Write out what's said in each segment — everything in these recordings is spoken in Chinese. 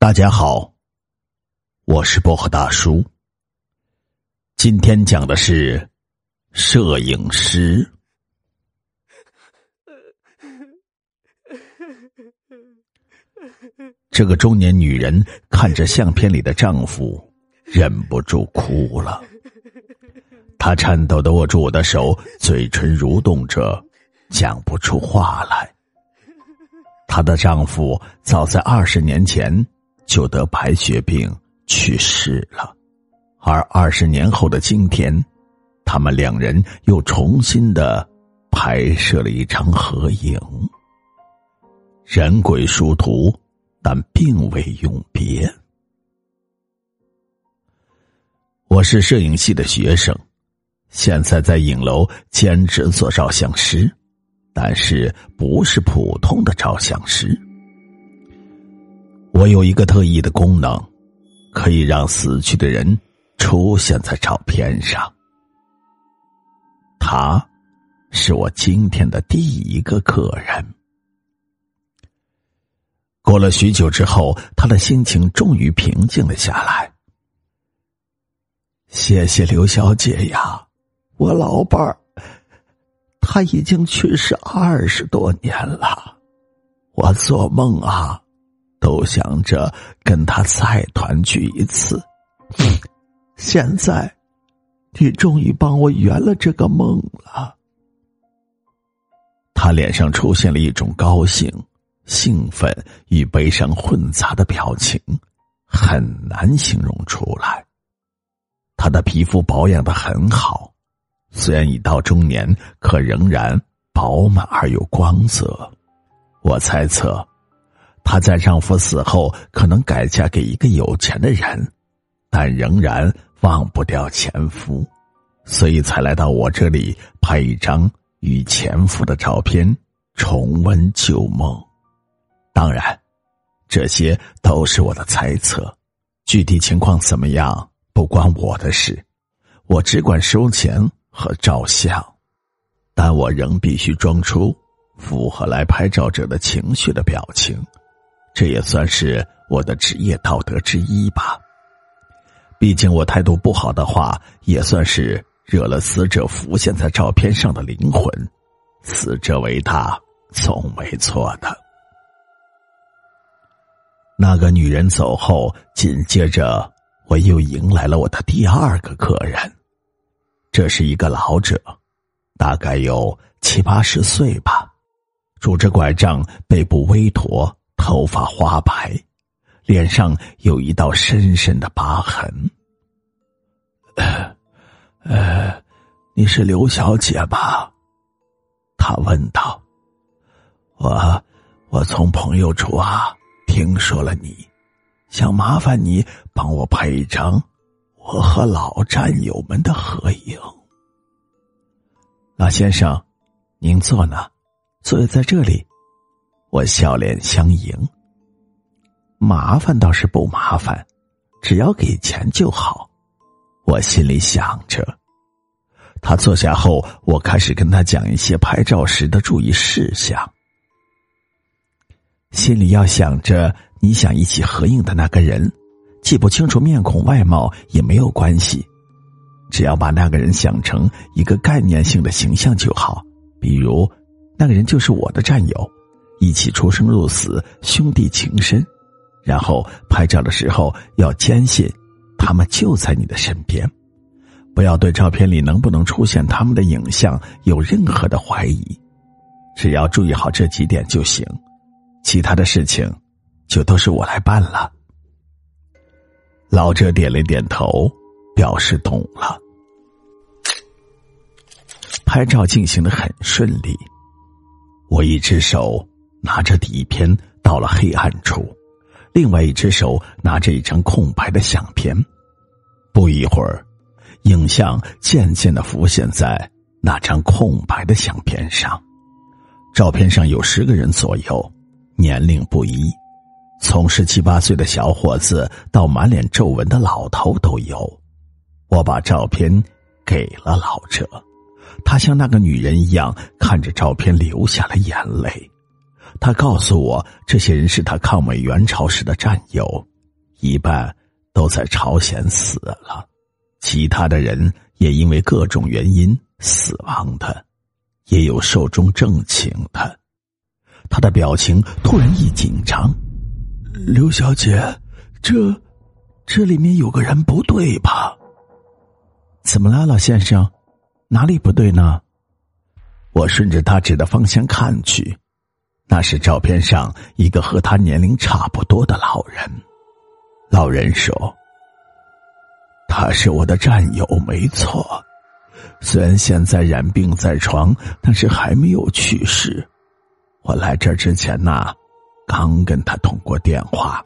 大家好，我是薄荷大叔。今天讲的是摄影师。这个中年女人看着相片里的丈夫，忍不住哭了。她颤抖的握住我的手，嘴唇蠕动着，讲不出话来。她的丈夫早在二十年前。就得白血病去世了，而二十年后的今天，他们两人又重新的拍摄了一张合影。人鬼殊途，但并未永别。我是摄影系的学生，现在在影楼兼职做照相师，但是不是普通的照相师。我有一个特异的功能，可以让死去的人出现在照片上。他，是我今天的第一个客人。过了许久之后，他的心情终于平静了下来。谢谢刘小姐呀，我老伴儿，他已经去世二十多年了，我做梦啊。都想着跟他再团聚一次，现在，你终于帮我圆了这个梦了。他脸上出现了一种高兴、兴奋与悲伤混杂的表情，很难形容出来。他的皮肤保养的很好，虽然已到中年，可仍然饱满而有光泽。我猜测。她在丈夫死后可能改嫁给一个有钱的人，但仍然忘不掉前夫，所以才来到我这里拍一张与前夫的照片，重温旧梦。当然，这些都是我的猜测，具体情况怎么样不关我的事，我只管收钱和照相，但我仍必须装出符合来拍照者的情绪的表情。这也算是我的职业道德之一吧。毕竟我态度不好的话，也算是惹了死者浮现在照片上的灵魂。死者为大，总没错的。那个女人走后，紧接着我又迎来了我的第二个客人。这是一个老者，大概有七八十岁吧，拄着拐杖，背部微驼。头发花白，脸上有一道深深的疤痕。呃，你是刘小姐吧？他问道。我，我从朋友处啊听说了你，想麻烦你帮我拍一张我和老战友们的合影。老先生，您坐呢？坐在这里。我笑脸相迎。麻烦倒是不麻烦，只要给钱就好。我心里想着。他坐下后，我开始跟他讲一些拍照时的注意事项。心里要想着你想一起合影的那个人，记不清楚面孔外貌也没有关系，只要把那个人想成一个概念性的形象就好。比如，那个人就是我的战友。一起出生入死，兄弟情深。然后拍照的时候要坚信，他们就在你的身边，不要对照片里能不能出现他们的影像有任何的怀疑。只要注意好这几点就行，其他的事情就都是我来办了。老者点了点头，表示懂了。拍照进行的很顺利，我一只手。拿着底片到了黑暗处，另外一只手拿着一张空白的相片。不一会儿，影像渐渐的浮现在那张空白的相片上。照片上有十个人左右，年龄不一，从十七八岁的小伙子到满脸皱纹的老头都有。我把照片给了老者，他像那个女人一样看着照片流下了眼泪。他告诉我，这些人是他抗美援朝时的战友，一半都在朝鲜死了，其他的人也因为各种原因死亡的，也有寿终正寝的。他的表情突然一紧张，刘小姐，这这里面有个人不对吧？怎么了，老先生？哪里不对呢？我顺着他指的方向看去，那是照片上一个和他年龄差不多的老人。老人说：“他是我的战友，没错。虽然现在染病在床，但是还没有去世。”我来这之前呐，刚跟他通过电话，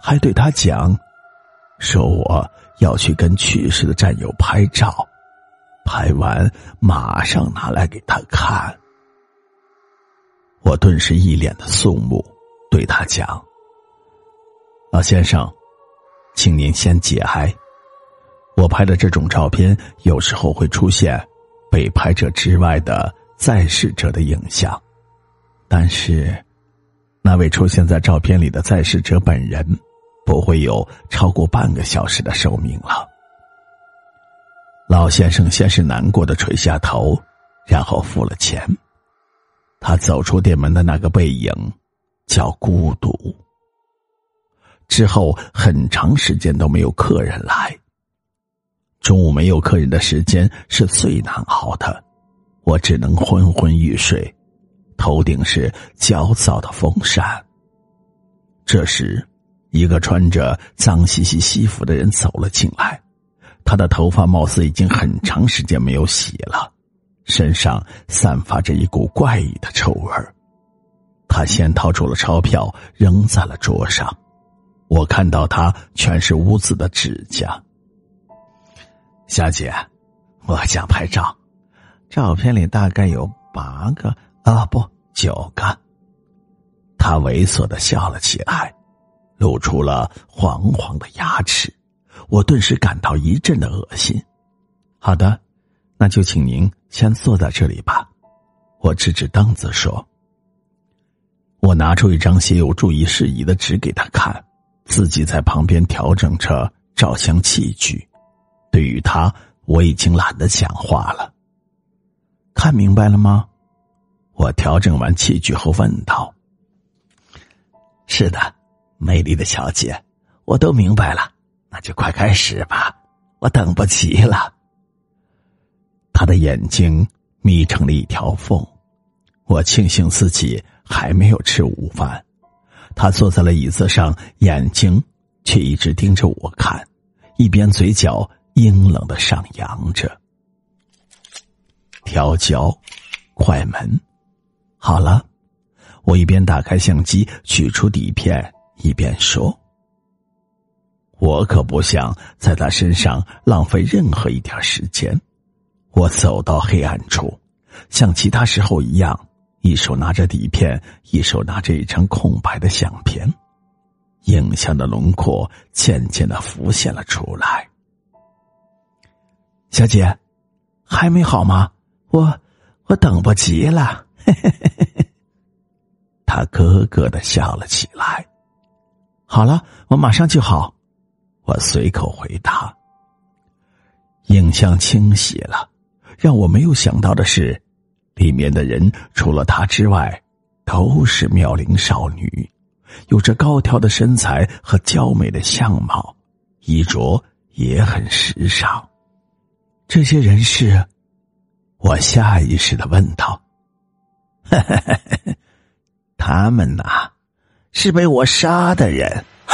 还对他讲，说我要去跟去世的战友拍照，拍完马上拿来给他看。我顿时一脸的肃穆，对他讲：“老先生，请您先节哀。我拍的这种照片，有时候会出现被拍者之外的在世者的影像。”但是，那位出现在照片里的在世者本人，不会有超过半个小时的寿命了。老先生先是难过的垂下头，然后付了钱。他走出店门的那个背影，叫孤独。之后很长时间都没有客人来。中午没有客人的时间是最难熬的，我只能昏昏欲睡。头顶是焦躁的风扇。这时，一个穿着脏兮兮西服的人走了进来，他的头发貌似已经很长时间没有洗了，身上散发着一股怪异的臭味儿。他先掏出了钞票扔在了桌上，我看到他全是污渍的指甲。小姐，我想拍照，照片里大概有八个。啊，不，九个。他猥琐的笑了起来，露出了黄黄的牙齿，我顿时感到一阵的恶心。好的，那就请您先坐在这里吧。我指指凳子说：“我拿出一张写有注意事宜的纸给他看，自己在旁边调整着照相器具。对于他，我已经懒得讲话了。看明白了吗？”我调整完器具后问道：“是的，美丽的小姐，我都明白了，那就快开始吧，我等不及了。”他的眼睛眯成了一条缝，我庆幸自己还没有吃午饭。他坐在了椅子上，眼睛却一直盯着我看，一边嘴角阴冷的上扬着。调焦，快门。好了，我一边打开相机取出底片，一边说：“我可不想在他身上浪费任何一点时间。”我走到黑暗处，像其他时候一样，一手拿着底片，一手拿着一张空白的相片。影像的轮廓渐渐的浮现了出来。小姐，还没好吗？我我等不及了。嘿嘿嘿嘿，他咯咯的笑了起来。好了，我马上就好。我随口回答。影像清晰了，让我没有想到的是，里面的人除了他之外，都是妙龄少女，有着高挑的身材和娇美的相貌，衣着也很时尚。这些人是？我下意识的问道。他们呐，是被我杀的人。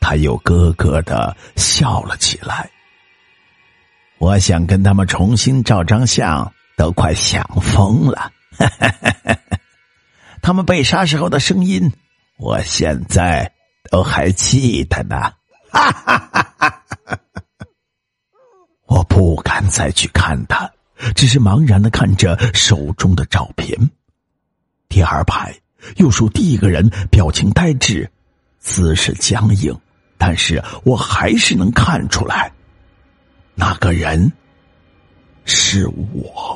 他又咯咯的笑了起来。我想跟他们重新照张相，都快想疯了。他们被杀时候的声音，我现在都还记得呢。我不敢再去看他。只是茫然的看着手中的照片，第二排右数第一个人表情呆滞，姿势僵硬，但是我还是能看出来，个人是我。